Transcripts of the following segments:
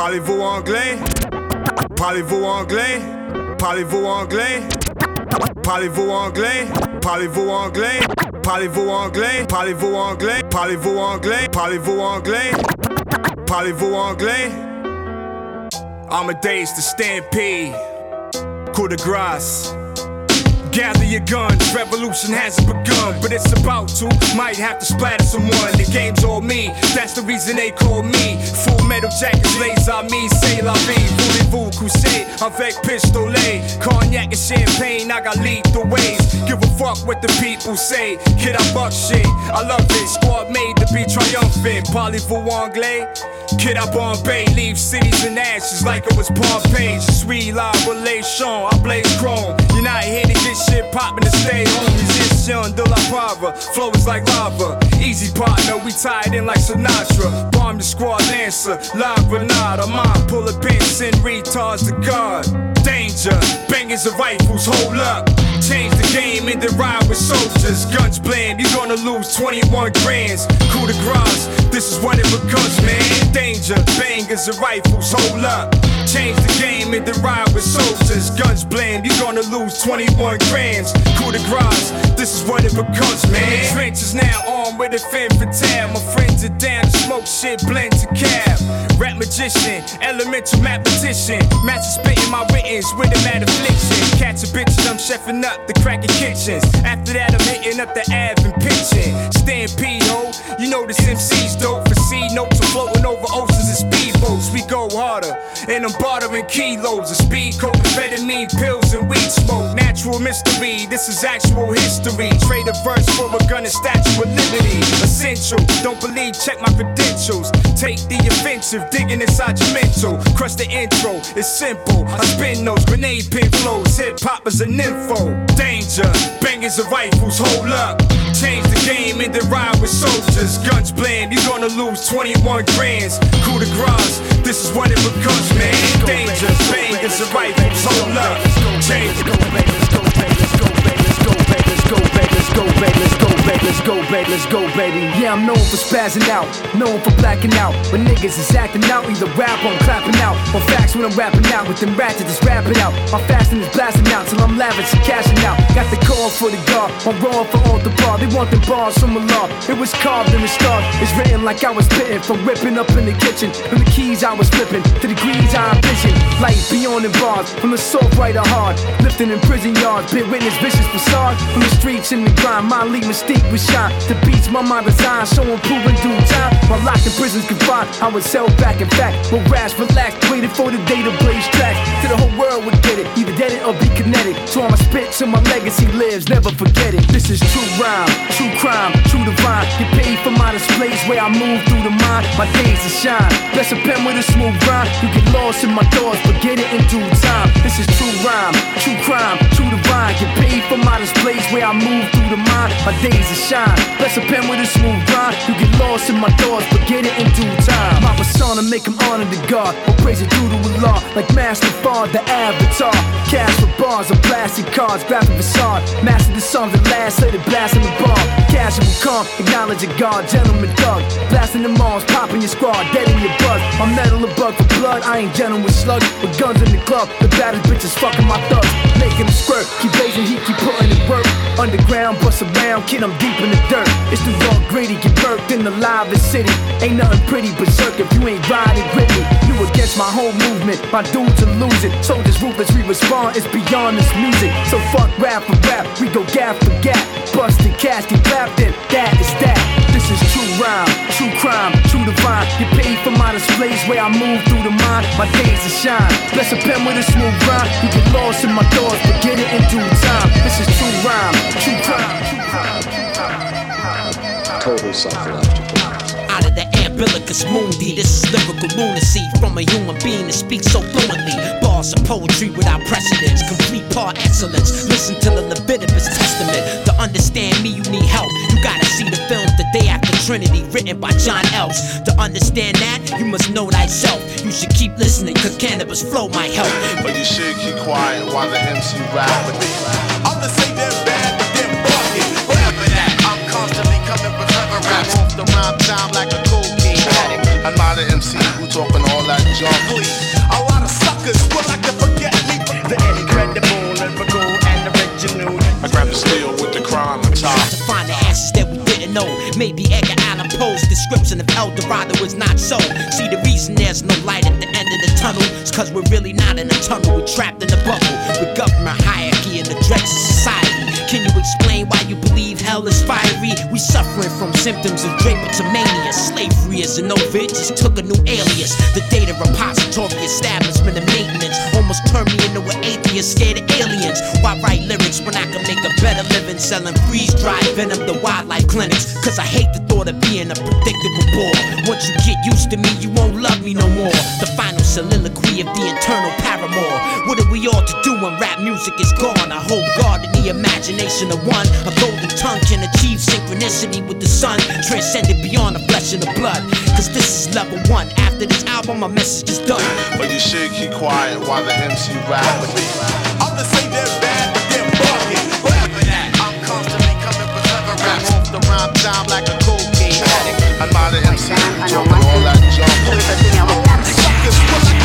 Parlez-vous anglais? Parlez-vous anglais? Parlez-vous anglais? Parlez-vous anglais? Parlez-vous anglais? Parlez-vous anglais? Parlez-vous anglais? Parlez-vous anglais? Parlez-vous anglais? Parlez-vous anglais? Amadeus the stampede. Coup de grâce. Gather your guns, revolution hasn't begun, but it's about to. Might have to splatter someone. The game's all me, that's the reason they call me. Full metal jackets, laser me, say la vie. Voulez-vous crusade avec pistolet? Cognac and champagne, I got lethal ways. Give a fuck what the people say. Kid, I buck shit. I love it, squad made to be triumphant. Parlez-vous anglais? Kid, I Bombay, leave cities in ashes like it was Pompeii. Sweet la relation, I blaze chrome. You're not here to get shit poppin' to stay home. Musician de la Pava, flow is like lava. Easy partner, we tied in like Sinatra. Bomb the squad lancer, La Granada. Mine pull a pin, send retards to God. Danger, bangers and rifles, hold up. Change the game and then ride with soldiers. Guns blend, you're gonna lose 21 grands. Coup de grace, this is what it becomes, man. Danger, bangers and rifles, hold up. Change the game and then ride with soldiers. Guns blend, you're gonna lose 21 grams. Coup de grace, this is what it becomes, man. Trenches now armed with a fin for tab. My friends are down smoke shit, blend to cab. Rap magician, elemental mathematician. Master spitting my writtens with a mad affliction. Catch a bitches, I'm chefing up the cracking kitchens. After that, I'm hitting up the Ave and pitching. Stampede, ho, you know this MC's dope. For C notes, I'm floating over oceans and speedboats. We go harder, and I'm bartering kilos of speed, amphetamine, pills, and weed smoke. Natural mystery, this is actual history. Trade a verse for a gun and statue of liberty. Essential, don't believe, check my credentials. Take the offensive, digging inside your mental. Crush the intro, it's simple. I spin those grenade pin flows, hip hop is an info. Danger, bangers and rifles, hold up. Change the game and then ride with soldiers. Guns blend, you're gonna lose 21 grands. Coup de grace, this is what it becomes, man. Danger, bangers and rifles, hold up. Change the Let's let's go let's go back, let's go back, let's go back, let's go back, let's go back, let's go, baby. Yeah, I'm known for spazzing out, known for blacking out. When niggas is acting out, either rap or I'm clapping out. Or facts when I'm rapping out, with them ratchets just rapping out. My fasting is blasting out till I'm lavish and cashing out. Got the call for the guard, I'm raw for all the bar. They want the bars from a law. It was carved the star. It's written like I was spitting from whipping up in the kitchen. From the keys I was flipping to the degrees I envision. Light beyond the bars, from the soft right or hard. Lifting in prison yards, been witness vicious facade. From the streets in the grind, my lead mystique was shine. The beats my mind designed, showing proven due time. While locked in prisons confined, I was held back. In fact, well, rash, relaxed, waited for the day to blaze tracks. To the whole world would get it, either dead it or be kinetic. So I'ma spit till my legacy lives, never forget it. This is true rhyme, true crime, true divine. Get paid for my displays where I move through the mind. My days to shine. Bless a pen with a smooth rhyme. You get lost in my thoughts, but get it in due time. This is true rhyme, true crime, true divine. Get paid for my displays where I move through the mind. My days to shine. Bless a pen with a smooth rhyme. You get lost in my thoughts, but get it in due time. My persona make him honor the God. Or praise it due to Allah. Like Master Fard, the avatar. Cash for bars of plastic cards, graphic facade. Master the songs that last, let it blast in the bar. Casual calm, acknowledge a God, gentleman thug. Blasting the malls, popping your squad, dead in your buzz. My metal a bug for blood, I ain't gentle with slugs. With guns in the club, the baddest bitches fucking my thugs. Making them squirt, keep blazing heat, keep putting it work. Underground, bust around, kid, I'm deep in the dirt. It's the raw gritty, get birthed in the livest city. Ain't nothing pretty berserk if you ain't riding with me. You against my whole movement, my dudes are losing. Soldiers ruthless, we respond, it's beyond this music. So fuck rap for rap, we go gap for gap. Busted cash, get clapped in, that is that. This is true rhyme, true crime, true divine. Get paid for my displays where I move through the mind. My days to shine. Bless a pen with a smooth rhyme. You get lost in my thoughts, but get it in due time. This is true rhyme, true crime. Total psychological. Out of the umbilicus mundi, this is lyrical lunacy from a human being that speaks so fluently. Bars of poetry without precedence, complete par excellence. Listen to the Leviticus Testament. To understand me, you need help. You gotta see the film The Day After Trinity, written by Jon Else. To understand that, you must know thyself. You should keep listening, cause cannabis flow might help. But you should keep quiet while the MC rap. But they, I'm the say they're bad, but they're bugging. Whatever that, I'm constantly coming with clever raps off the rhyme time like a cocaine addict. I'm not an MC who talking description of El Dorado is not so. See, the reason there's no light at the end of the tunnel is cause we're really not in a tunnel, we're trapped in a bubble. With government hierarchy and the dregs of society. Can you explain why you believe hell is fiery? We suffering from symptoms of drapetomania. Slavery is an over, it just took a new alias. The data repository, establishment, and maintenance almost turned me into an atheist scared of aliens. Why write lyrics when I can selling freeze dried venom to wildlife clinics? Cause I hate the thought of being a predictable bore. Once you get used to me, you won't love me no more. The final soliloquy of the internal paramour. What are we all to do when rap music is gone? I hope God in the imagination of one, a golden tongue can achieve synchronicity with the sun, transcended beyond the flesh and the blood. Cause this is level one. After this album, my message is done. But you should keep quiet while the MC rap with me. I'm the say the time like a cocaine addict. I'm not an MC talking all that junk. Suckers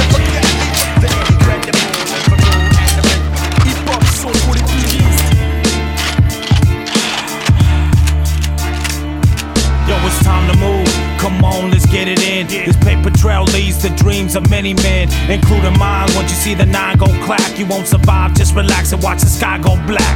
Come on, let's get it in. This paper trail leads to dreams of many men, including mine. Once you see the nine go clack, you won't survive. Just relax and watch the sky go black.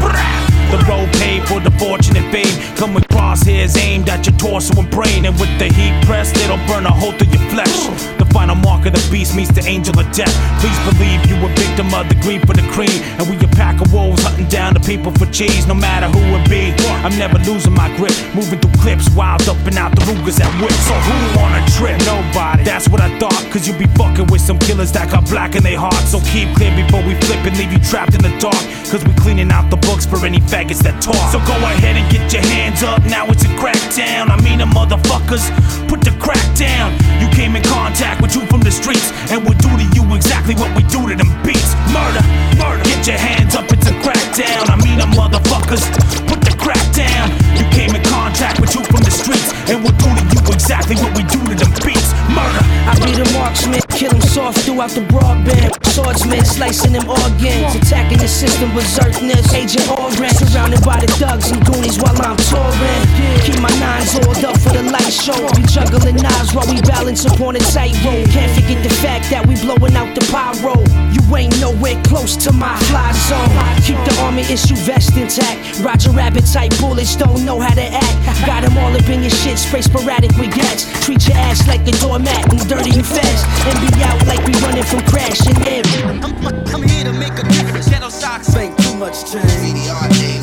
The road paved for the fortunate fame. Come with crosshairs aimed at your torso and brain, and with the heat pressed, it'll burn a hole through your flesh. Final mark of the beast meets the angel of death. Please believe you a victim of the greed for the cream, and we a pack of wolves hunting down the people for cheese. No matter who it be, I'm never losing my grip. Moving through clips, wild up and out the Rugers at whip. So who on a trip? Nobody. That's what I thought. Cause you be fucking with some killers that got black in their hearts. So keep clear before we flip and leave you trapped in the dark. Cause we cleaning out the books for any faggots that talk. So go ahead and get your hands up. Now it's a crackdown. I mean, the motherfuckers put the crack down. You came in contact with you from the streets, and we'll do to you exactly what we do to them beats. Murder, murder. Get your hands up. It's a crackdown. I mean, the motherfuckers put the crack down. You came in contact with you from the streets, and we'll do to you exactly what we do to them beats. Murder. I be the marksman, kill 'em soft throughout the broadband. Swordsman slicing them organs, attacking the system berserkness. Agent Orange, surrounded by the thugs and goonies while I'm touring. Keep my nines oiled up for the light show. We juggling knives while we balance upon a tightrope. Can't forget the fact that we blowing out the pyro. You ain't nowhere close to my fly zone. Keep the army issue vest intact. Roger Rabbit type bullets don't know how to act. Got 'em all up in your shit, spray sporadic with gats. Treat your ass like a doormat and dirty and fast. And be out like we running from crashing in. I'm here to make a difference. Shadow socks ain't too much change.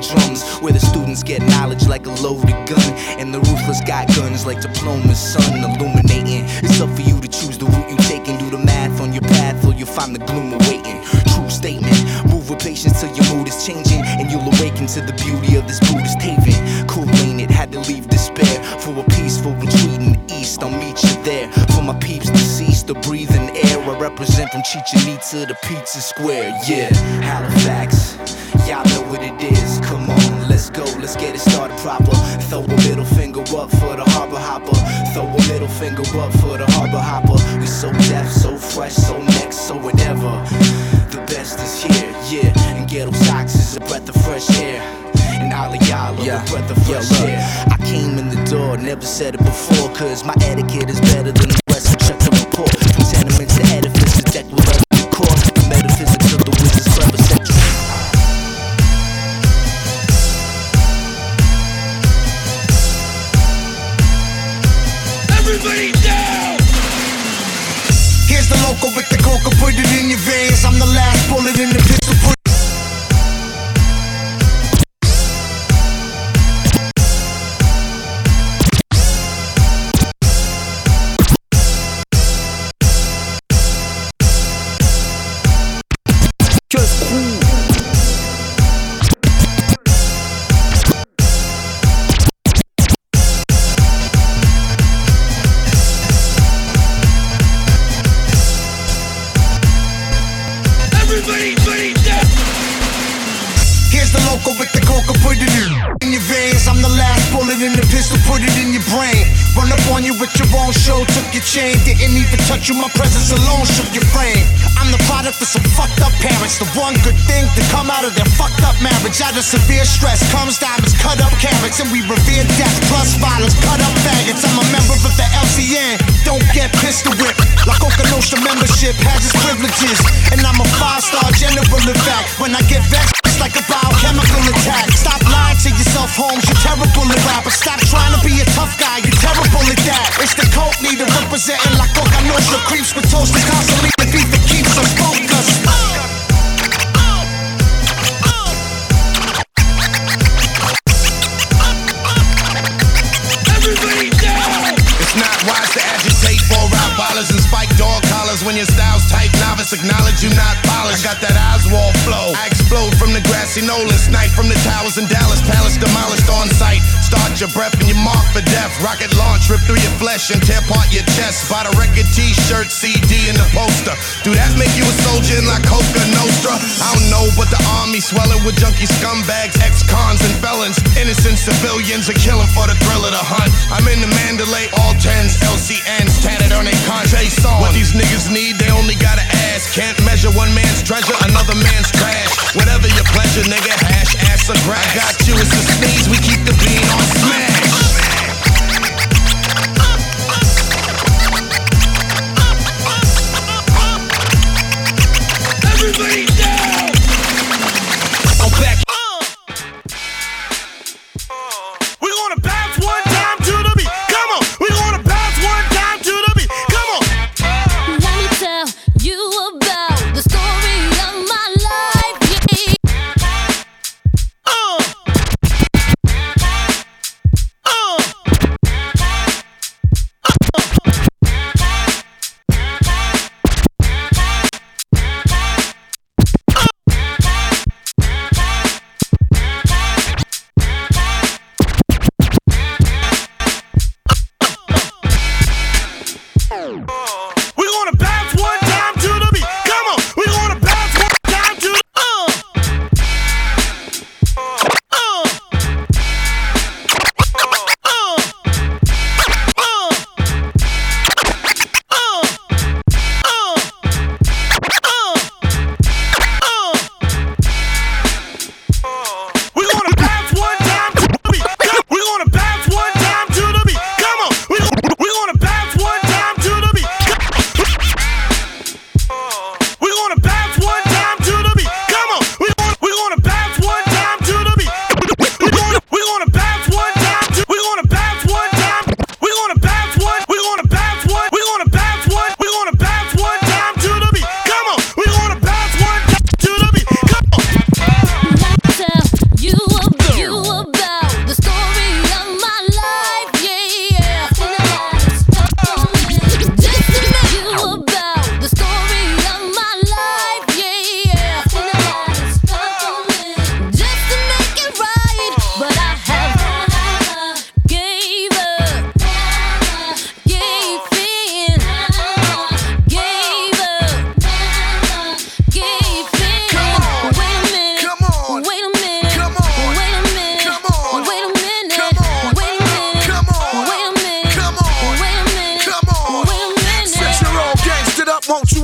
Drums. Where the students get knowledge like a loaded gun. And the ruthless got guns like diplomas, sun illuminating. It's up for you to choose the route you take and do the math on your path, or you'll find the gloom awaiting. True statement. Move with patience till your mood is changing, and you'll awaken to the beauty of this Buddhist haven. Cool ain't it? Had to leave despair for a peaceful retreat in the east. I'll meet you there. For my peeps deceased, the breathing air. I represent from Chichen Itza to Pizza Square. Yeah, Halifax. Y'all know what it is. Come on, let's go. Let's get it started proper. Throw a middle finger up for the harbor hopper. Throw a middle finger up for the harbor hopper. We so deaf, so fresh, so next, so whatever. The best is here, yeah. And Ghettosocks is a breath of fresh air. And all of y'all are a breath of fresh air. I came in the door, never said it before, cause my etiquette is better than the rest. So check the report. From tenements to edifices took your chain. Didn't even touch you, my presence alone shook your frame. I'm the product of some fucked up parents. The one good thing to come out of their fucked up marriage. Out of severe stress comes diamonds, cut up carats, and we revere death plus violence, cut up faggots. I'm a member of the LCN, don't get pistol whipped. Like Coka Nostra membership has its privileges, and I'm a five star general in fact. When I get vexed, it's like a biochemical attack. Stop lying to yourself, Holmes. You're terrible at rapper. Stop trying to be a tough guy. You're terrible at that. It's the coke leader representing La Coka Nostra. Creeps with toasters constantly. The beat that keeps us focused. It's not wise to agitate for rap ballers and spike dog when your style's tight. Novice acknowledge you not polished. I got that Oswald flow. I explode from the grassy knoll and snipe from the towers in Dallas. Palace demolished on sight. Start your breath and you mark for death. Rocket launch, rip through your flesh and tear apart your chest. Buy the record, t-shirt, CD, and the poster. Do that make you a soldier in La Coka Nostra? I don't know, but the army swelling with junkie scumbags, ex-cons and felons. Innocent civilians are killing for the thrill of the hunt. I'm in the Mandalay, all tens, LCNs, tatted on their Conte song. What these niggas need, they only gotta ask. Can't measure one man's treasure, another man's trash. Whatever your pleasure, nigga, hash, ass. I got you, it's a sneeze, we keep the bean on smash.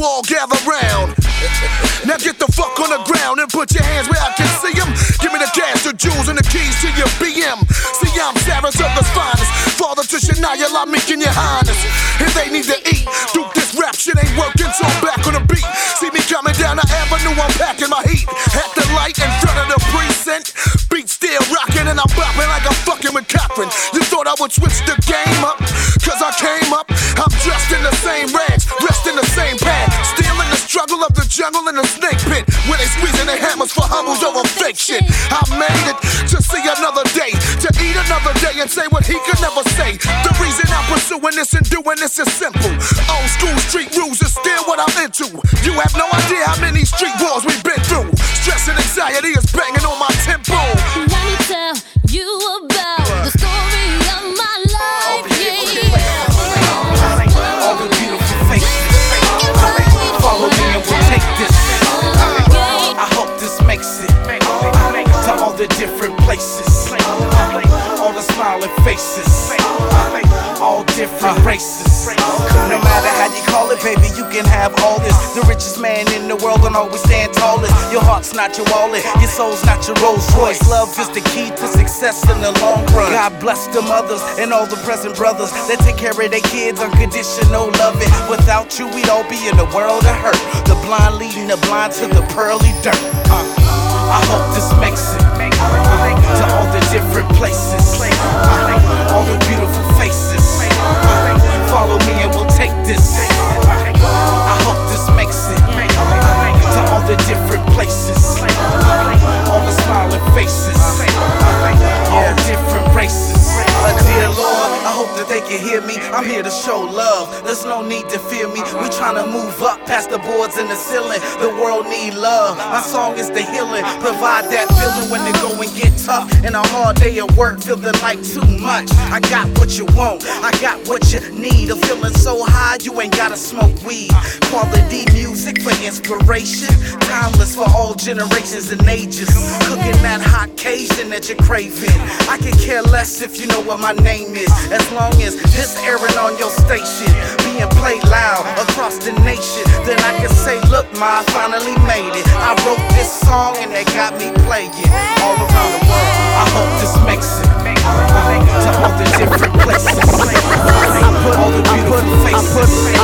All gather round? Now get the fuck on the ground and put your hands where I can see them. Give me the cash, the jewels, and the keys to your BM. See, I'm Sarah's of the finest. Father to Shania, I'm making your highness. If they need to eat, Duke, this rap shit ain't working, so I'm back on the beat. See me coming down the avenue, I'm packing my heat. At the light in front of the precinct. Beat still rocking, and I'm bopping like I'm fucking with Cochran. You thought I would switch the game up? Jungle in the snake pit. Where they squeezing their hammers for humbles over shit. I made it to see another day, to eat another day and say what he could never say. The reason I'm pursuing this and doing this is simple. Old school street rules is still what I'm into. You have no idea how many street wars we've been through. Stress and anxiety is banging on my different races. No matter how you call it, baby, you can have all this. The richest man in the world don't always stand tallest. Your heart's not your wallet, your soul's not your Rolls Royce. Love is the key to success in the long run. God bless the mothers and all the present brothers that take care of their kids unconditional loving. Without you, we'd all be in a world of hurt. The blind leading the blind to the pearly dirt. Uh, I hope this makes it uh, to all the different places, uh, all the beautiful follow me and we'll take this. I hope this makes it to all the different places, all the smiling faces, all different races. Dear Lord, I hope that they can hear me. I'm here to show love. There's no need to fear me. We tryna move up past the boards and the ceiling. The world need love. My song is the healing. Provide that feeling when the going get tough. And a hard day of work feeling like too much. I got what you want. I got what you need. I'm feeling so high, you ain't gotta smoke weed. Quality music for inspiration. Timeless for all generations and ages. Cooking that hot Cajun that you're craving. I can care less if you know what my name is. As long as this airing on your station, being played loud across the nation, then I can say, look, ma, I finally made it. I wrote this song and they got me playing all around the world. I hope this makes it to all the different places. I put all the beautiful faces.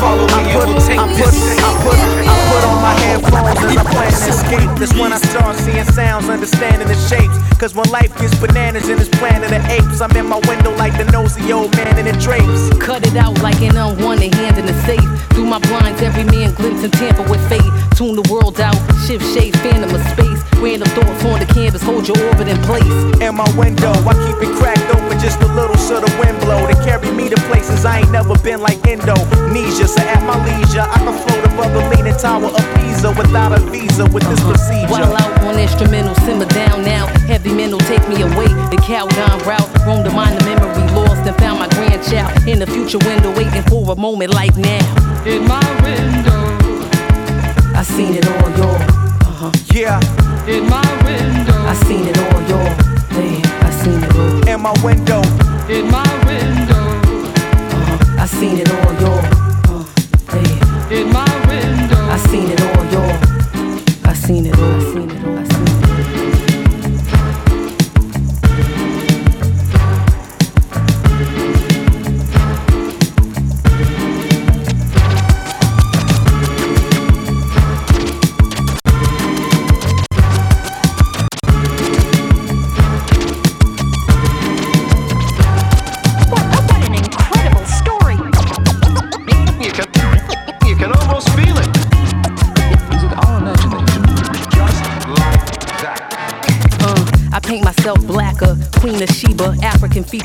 Follow me and we'll take this. I put, I put on my headphones and I plan to escape. That's when I start seeing sounds, understanding the shapes. Cause when life gets bananas in this planet of apes, I'm in my window like the nosy old man in the drapes. Cut it out like an unwanted hand in the safe. Through my blinds, every man glimpse and tamper with fate. Tune the world out, shift shape, phantom of space. Random thoughts on the canvas, hold your orbit in place. In my window, I keep it cracked open just a little so the wind blow. To carry me to places I ain't never been like Indonesia. So at my leisure, I can float above the leaning tower of Pisa without a visa with this procedure. While out on instrumental, simmer down now. Heavy mental, take me away. The Calgon route, roam to mind the memory lost and found my grandchild in the future window, waiting for a moment like now. In my window, I seen it all, y'all. Uh-huh. Yeah. In my window, I seen it all, y'all. Yeah, I seen it all. In my window. In my window, uh-huh. I seen it all, y'all. Uh, yeah. In my seen it all. I seen it all. I seen it all.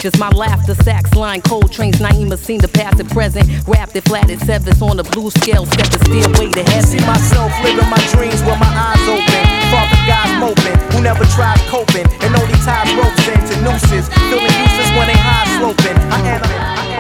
Features, my laughter, sax line, Coltrane's, Naima seen the past and present, wrapped it flat at sevens on the blue scale, step the stairway to heaven. See myself living my dreams with my eyes open. Father God's moping, who never tried coping, and only ties ropes into nooses. Feeling useless when they high sloping. I am.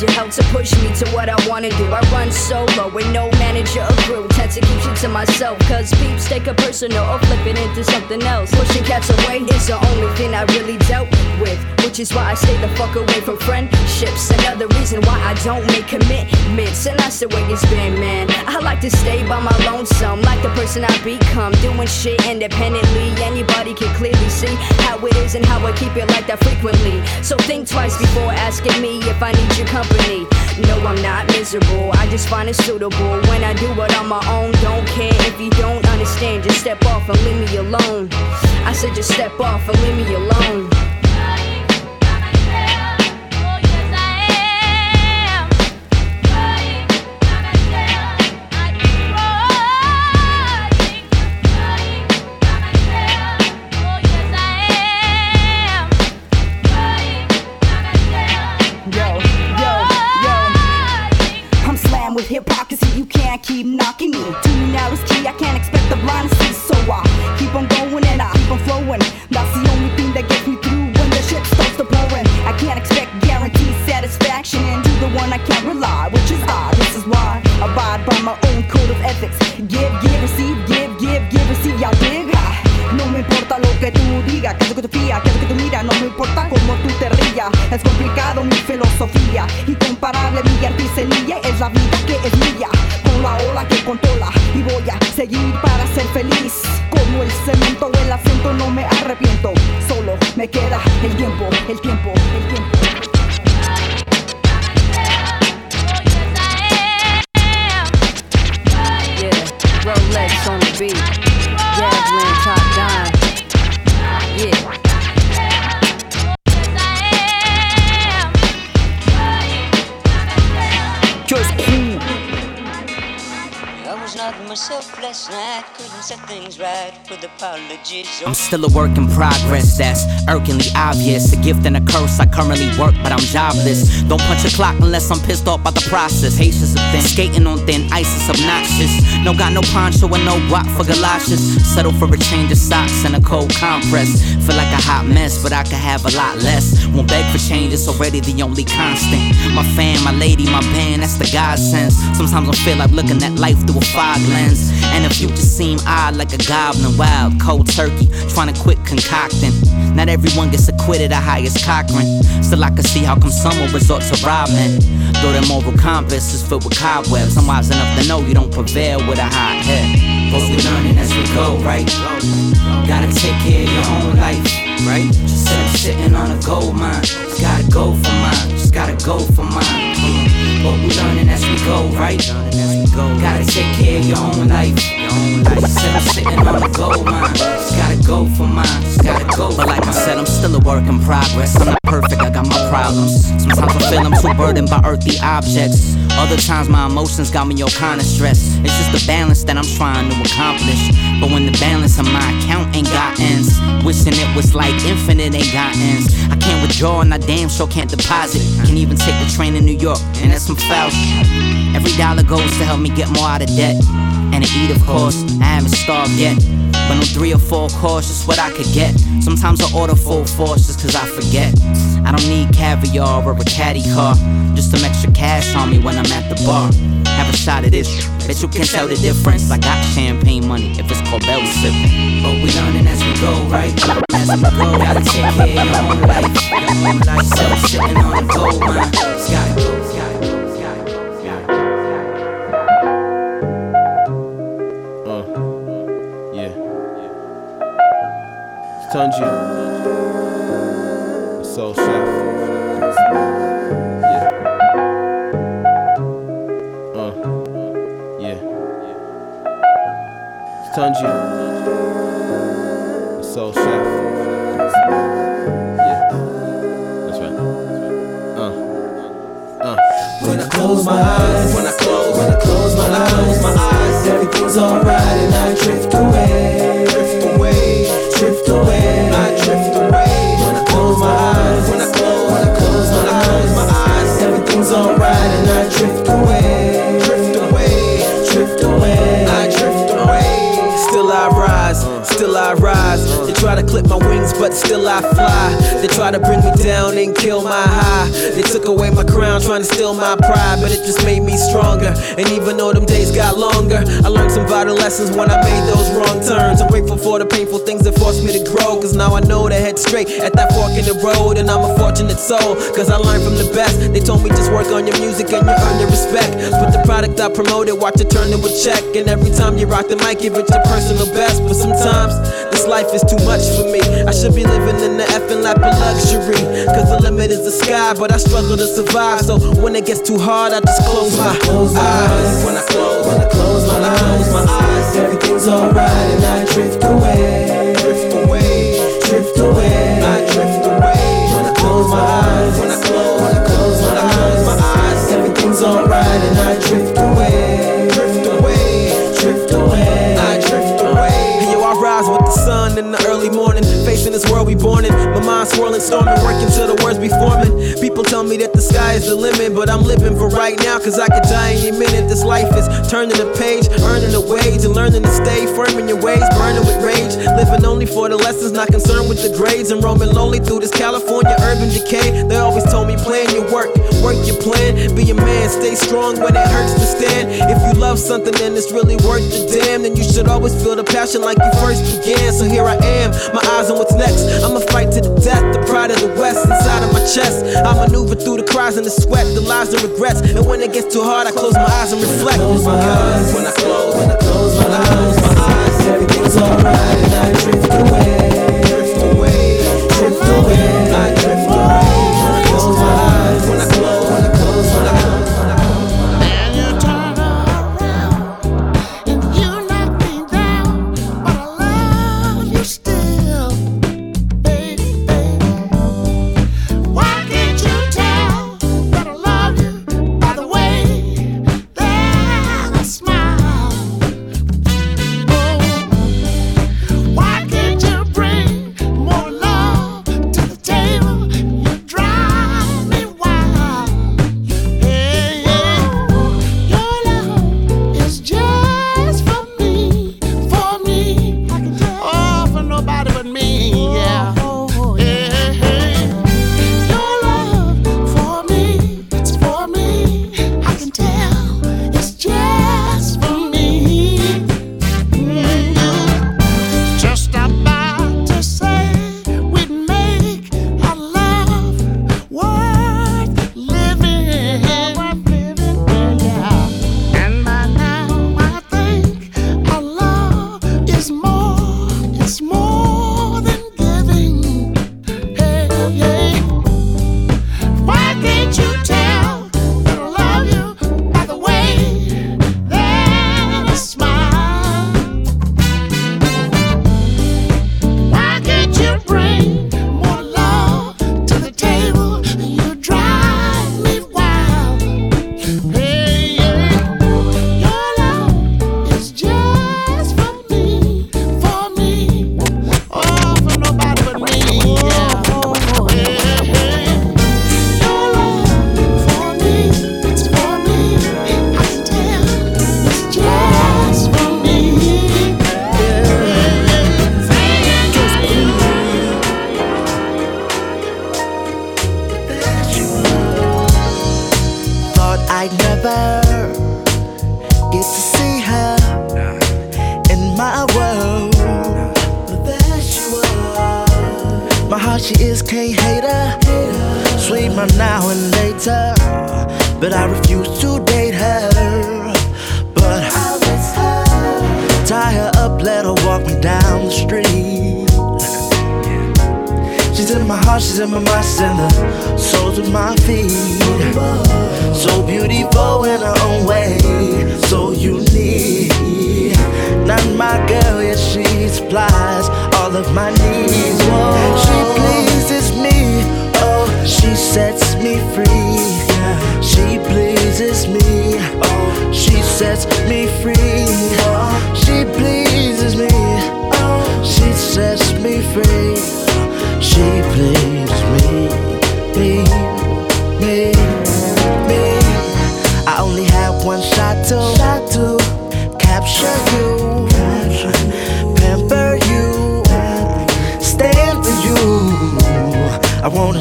Your help to push me to what I wanna do. I run solo with no manager or crew. Tend to keep shit to myself, cause peeps take a personal or flip it into something else. Pushing cats away is the only thing I really dealt with. Which is why I stay the fuck away from friendships. Another reason why I don't make commitments. And that's the way it's been, man. I like to stay by my lonesome, like the person I become. Doing shit independently. Anybody can clearly see how it is and how I keep it like that frequently. So think twice before asking me if I need your company. No, I'm not miserable. I just find it suitable when I do it on my own. Don't care if you don't understand. Just step off and leave me alone. I said just step off and leave me alone. I'm still a work in progress, that's irkingly obvious. A gift and a I currently work, but I'm jobless. Don't punch a clock unless I'm pissed off by the process. Haitians are thin, skating on thin ice is obnoxious. No got no poncho and no guac for galoshes. Settle for a change of socks and a cold compress. Feel like a hot mess, but I could have a lot less. Won't beg for change, it's already the only constant. My fan, my lady, my band, that's the God sense. Sometimes I feel like looking at life through a fog lens. And the future seem odd like a goblin, wild, cold turkey, trying to quit concocting. Not everyone gets acquitted, the highest Still, I can see how come some will resort to robbing. Though their moral is filled with cobwebs, I'm wise enough to know you don't prevail with a hot head. But we're learning as we go, right? Gotta take care of your own life, right? Just sitting on a gold mine. Just gotta go for mine, just gotta go for mine. But we learning as we go, right? Gotta take care of your own life. Said I'm sitting on a gold mine. Just gotta go for mine, just gotta go. But like I said, I'm still a work in progress. I'm not perfect, I got my problems. Sometimes I feel I'm too burdened by earthly objects. Other times my emotions got me all kind of stressed. It's just the balance that I'm trying to accomplish. But when the balance on my account ain't got ends, wishing it was like infinite ain't got ends. I can't withdraw and I damn sure can't deposit. Can't even take the train to New York, and that's some. Every dollar goes to help me get more out of debt. And to eat, of course, I haven't starved yet. But on three or four courses, what I could get. Sometimes I order full force just cause I forget. I don't need caviar or a caddy car. Just some extra cash on me when I'm at the bar. Have a shot of this. Bet you can tell the difference. I got champagne money if it's Corbel sipping. But we learning as we go, right? As we go, gotta take care of your own life. Your own life, so sitting on a gold mine. Just gotta go. Tunji, SoulChef. Yeah. Uh, yeah. Tunji, SoulChef. Yeah. That's right. Uh, uh. When I close my eyes, when I close, when I close my eyes, my eyes, everything's alright and I drift away, try to clip my wings, but still I fly. They try to bring me down and kill my high. They took away my crown, trying to steal my pride, but it just made me stronger. And even though them days got longer, I learned some vital lessons when I made those wrong turns. I'm grateful for the painful things that forced me to grow, cause now I know to head straight at that fork in the road. And I'm a fortunate soul, cause I learned from the best. They told me just work on your music and you earn your respect. But the product I promoted, watch it turn to a check. And every time you rock the mic, give it your personal best. But sometimes this life is too much for me. I should be living in the effing lap of luxury. Cause the limit is the sky, but I struggle to survive. So when it gets too hard, I just close my eyes. When I close, when I close my eyes, my eyes, everything's alright and I drift away, drift away, drift away, facing this world we born in. My mind swirling, storming, working till the words be forming. People tell me that the sky is the limit, but I'm living for right now, cause I could die any minute. This life is turning the page, earning a wage, and learning to stay firm in your ways, burning with rage. Living only for the lessons, not concerned with the grades, and roaming lonely through this California urban decay. They always told me plan work, your plan. Be a man, stay strong when it hurts to stand. If you love something and it's really worth the damn, then you should always feel the passion like you first began. So here I am, my eyes on what's next. I'ma fight to the death, the pride of the West inside of my chest. I maneuver through the cries and the sweat, the lies and regrets. And when it gets too hard, I close my eyes and reflect. Close my eyes when I close, when I close my eyes, my eyes, everything's alright and I drift away, drift away, drift away,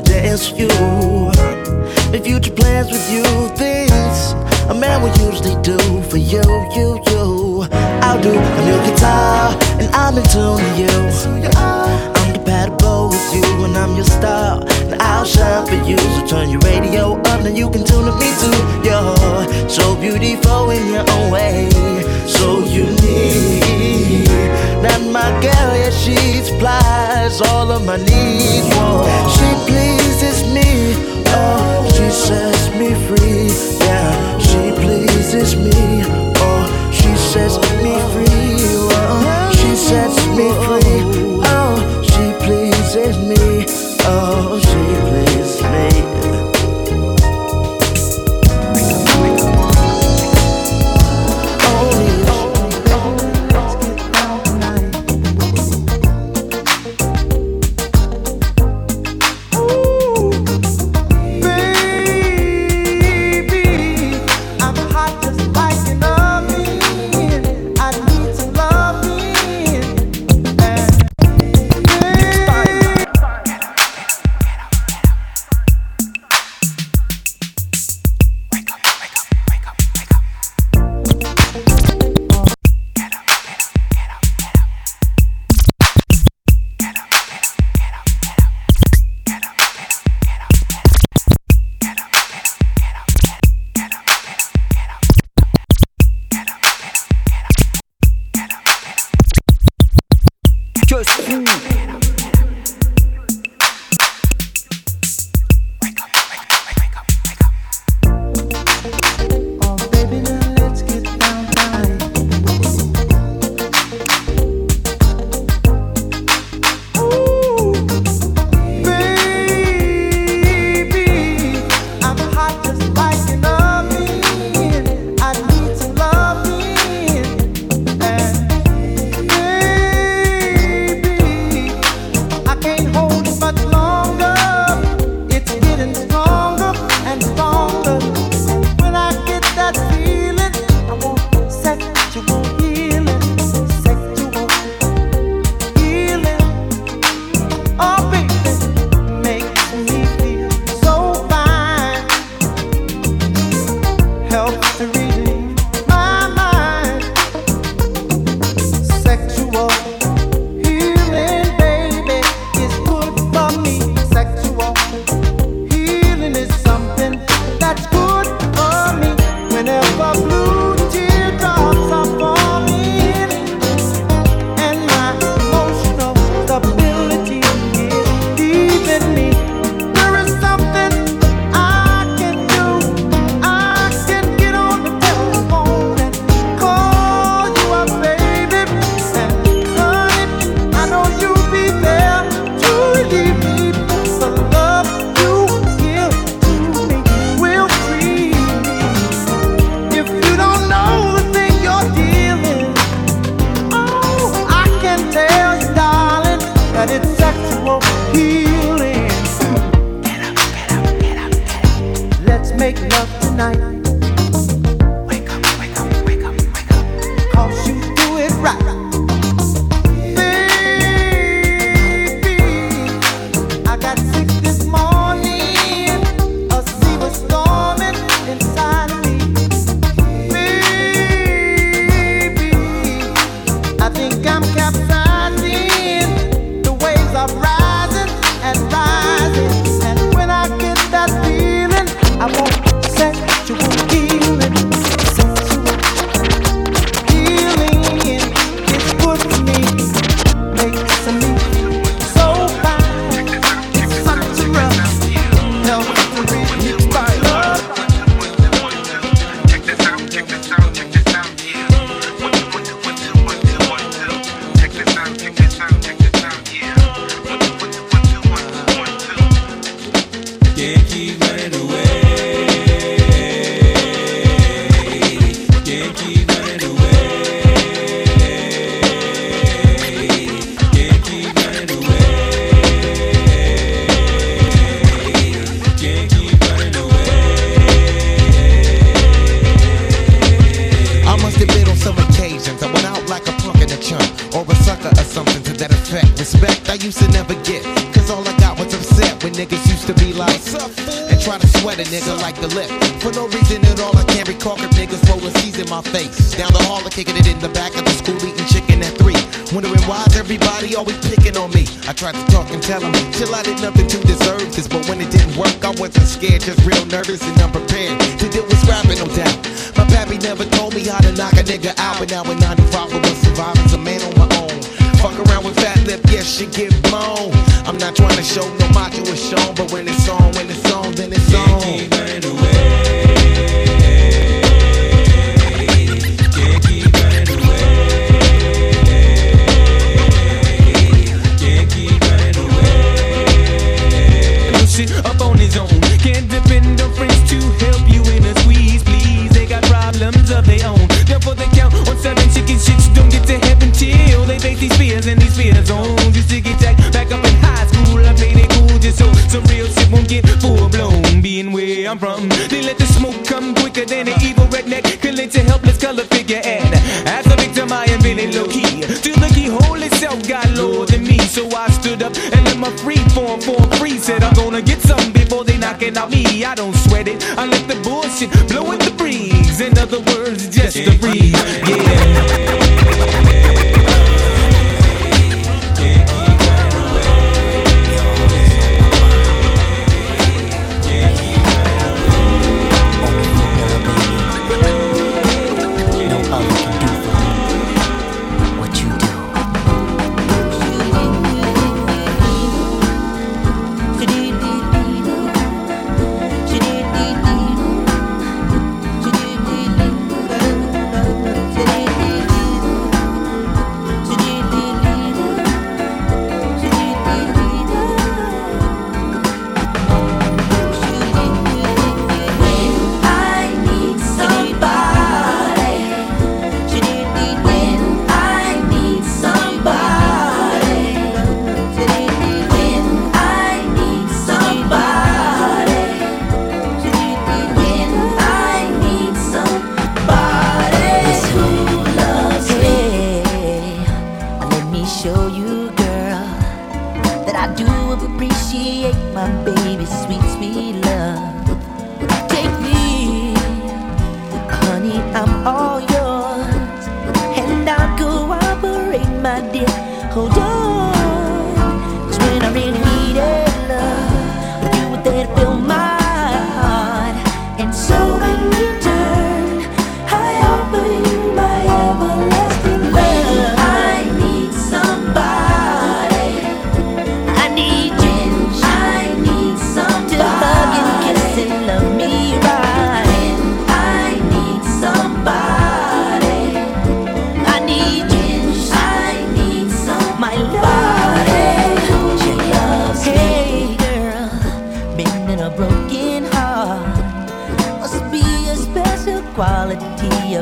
dance with you, make future plans with you, things a man will usually do for you, you, you. I'll do a new guitar, and I'm in tune to you. I'm compatible with you, and I'm your star, and I'll shine for you. So turn your radio up, and you can tune to me too. You're so beautiful in your own way, so unique. Not my girl, yeah, she supplies all of my needs. She she sets me free. Yeah, she pleases me, oh, she sets me free. Oh, she sets me free. do appreciate my baby's sweet, sweet love. Take me, honey, I'm all.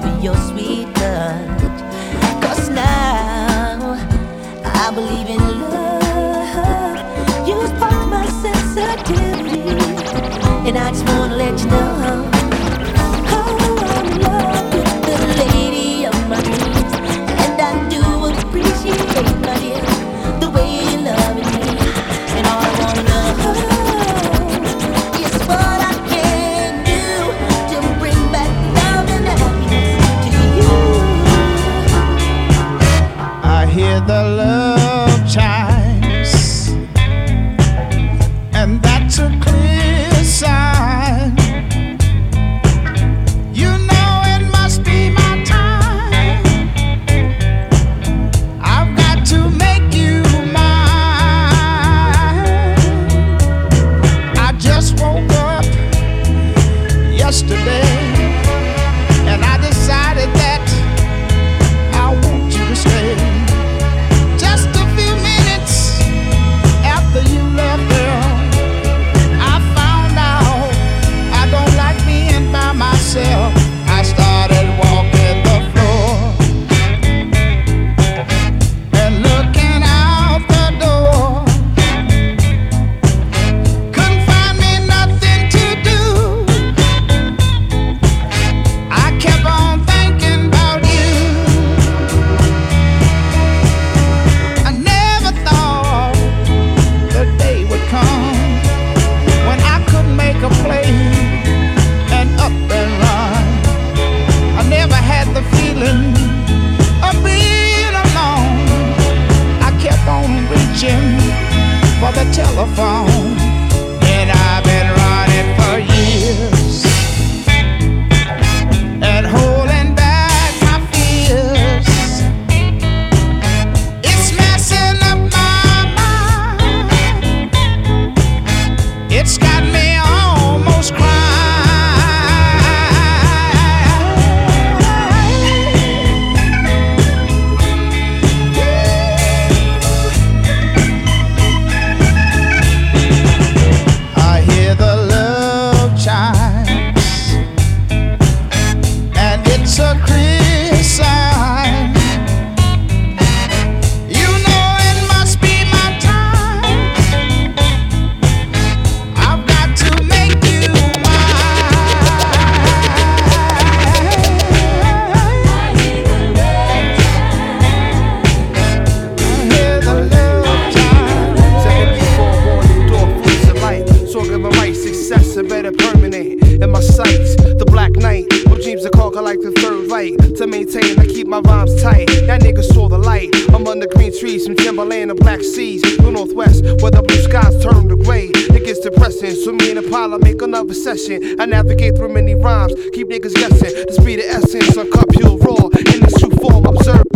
of your sweet touch. Cause now I believe in love. You sparked my sensitivity, and I just yesterday. Keep my rhymes tight. That nigga saw the light. I'm under green trees from Timberland and black seas. The northwest, where the blue skies turn to gray. It gets depressing, so me and Impala make another session. I navigate through many rhymes, keep niggas guessing. The speed of essence, uncut pure raw. In this true form, observe.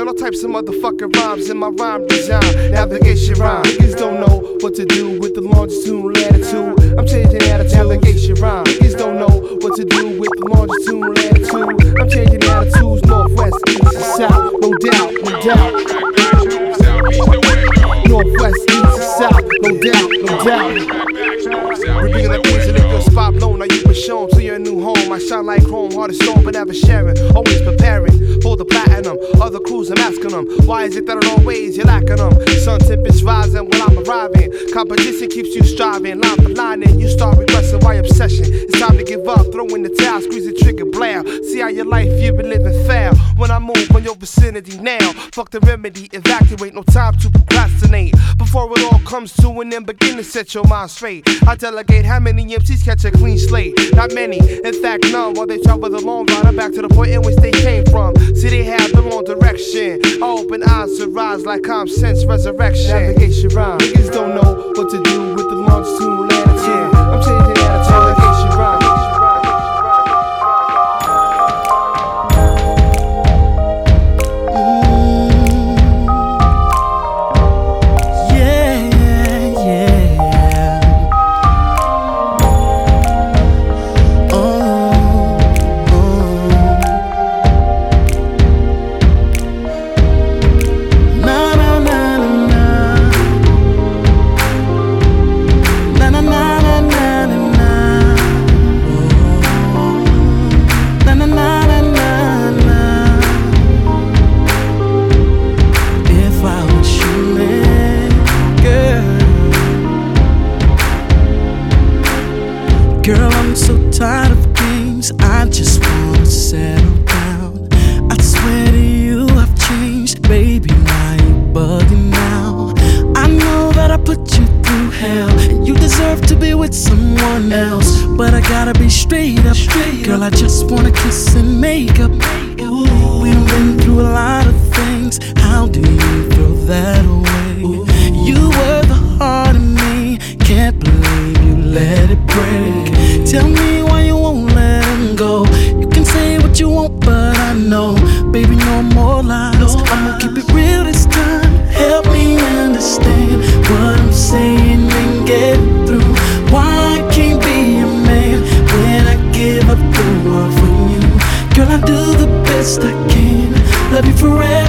Abusing all types of motherfucking rhymes in my rhyme design. Navigation rhyme. Niggas don't know what to do with the longitude latitude. I'm changing attitude. Navigation rhyme. Niggas don't know what to do with the longitude latitude. I'm changing attitudes northwest, east, and south. No doubt, no doubt. Northwest, east, and south. No doubt, no doubt. We bringing the things in spot blown. Now you been to your new home. I shine like chrome, hard as stone, but never sharing. Always preparing why is it that in all ways you're lacking them? Sun temperature rising while I'm arriving. Competition keeps you striving, line for line, and you start regressing. Why obsession? It's time to give up. Throw in the towel, squeeze the trigger, blare. See how your life you've been living fair. When I move on your vicinity now, fuck the remedy, evacuate. No time to procrastinate. Before it all comes to an end, begin to set your mind straight. I delegate how many MCs catch a clean slate. Not many, in fact, none. While they travel the long run, I'm back to the point in which they came from. See, they have the wrong direction. I open eyes to rise like common sense resurrection. Navigation rhyme. Niggas don't know what to do with the longitude hell. And you deserve to be with someone else. But I gotta be straight up. Girl, I just wanna kiss and make up. We've been through a lot of things. How do you throw that away? You were the heart of me. Can't believe you let it break. Tell me gotta be forever.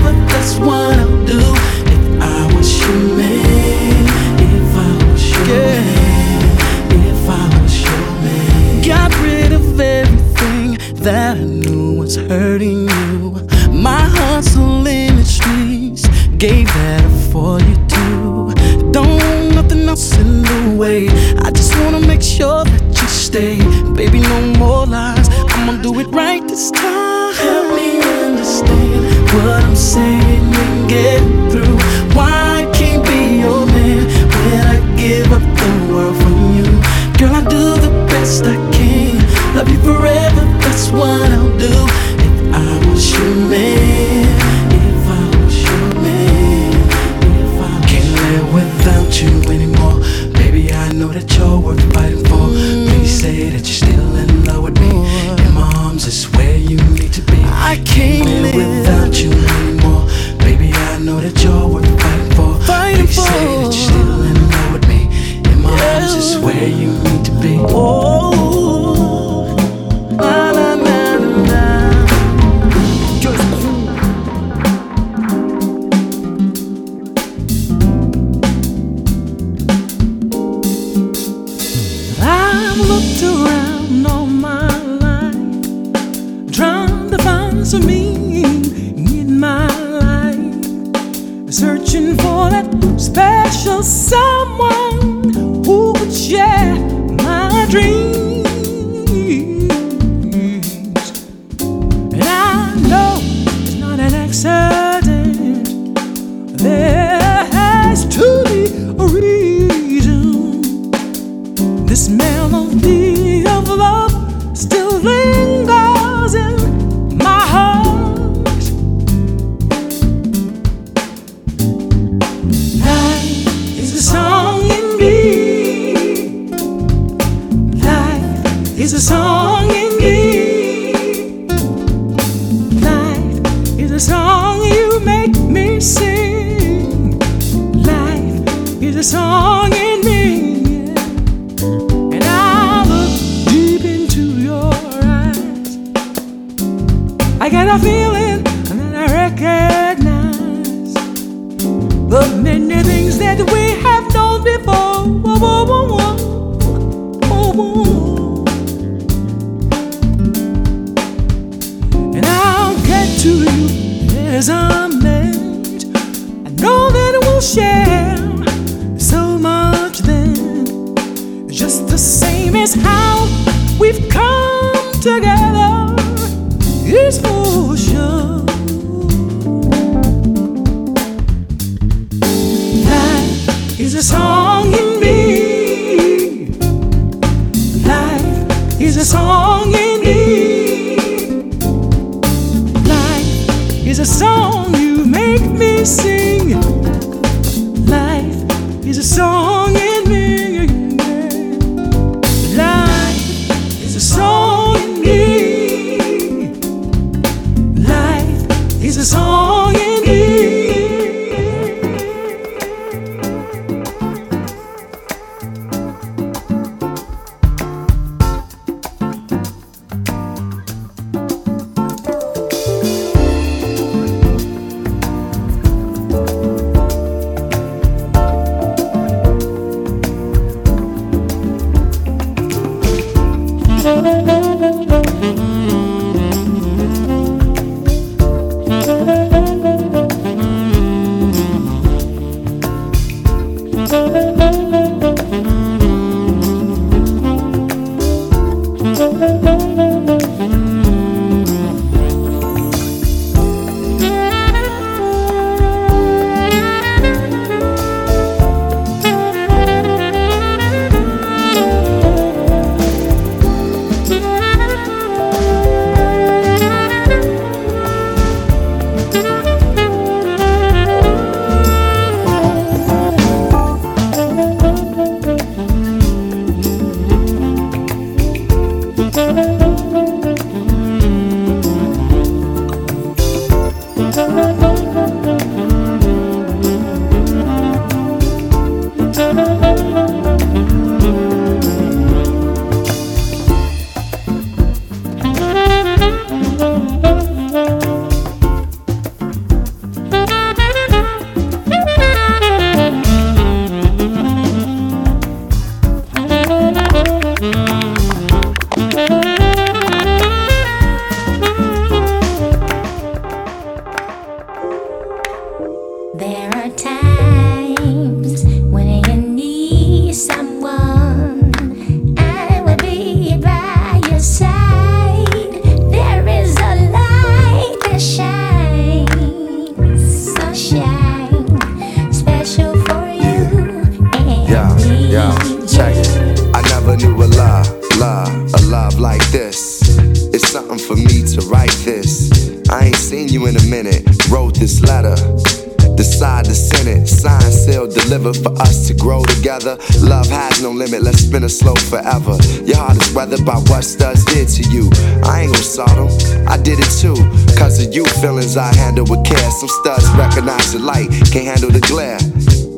Forever. Your heart is weathered by what studs did to you. I ain't gonna 'em. I did it too. Cause of you, feelings I handle with care. Some studs recognize the light, can't handle the glare.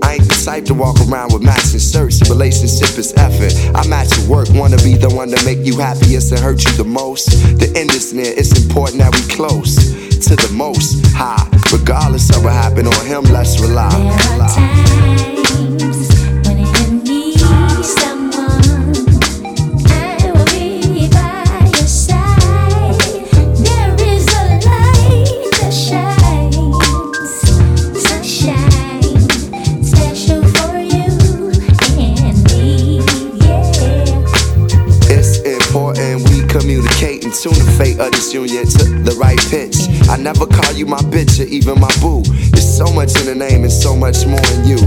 I ain't the type to walk around with matching shirts. Relationship is effort. I match your work, wanna be the one to make you happiest and hurt you the most. Fate of this union to the right pitch. I never call you my bitch or even my boo. There's so much in the name and so much more in you.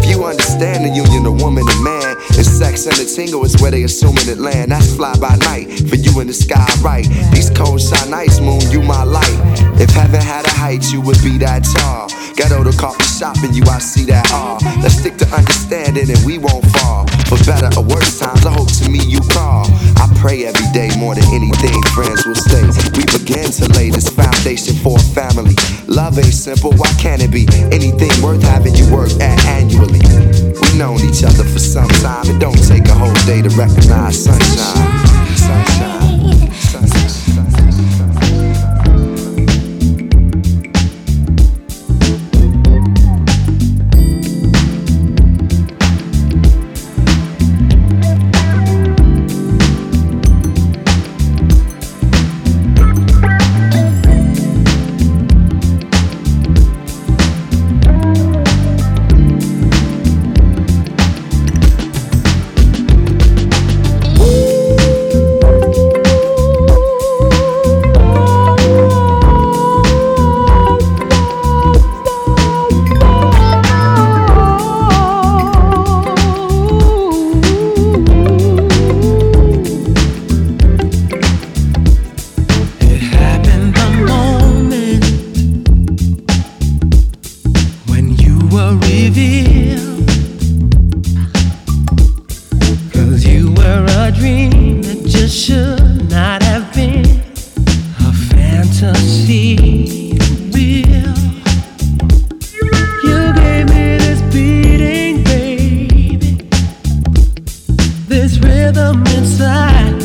If you understand the union of woman and man, it's sex and the tingle is where they assuming it land. That's fly by night for you in the sky, right? These cold shine nights, moon, you my light. If heaven had a height, you would be that tall. Ghetto to coffee shop you, I see that all. Let's stick to understanding and we won't fall. For better or worse times, I hope to meet you call. I pray every day more than anything, friends will stay. We begin to lay this foundation for a family. Love ain't simple, why can't it be? Anything worth having you work at annually. We known each other for some time, it don't take a whole day to recognize sunshine. Sunshine. It rhythm inside.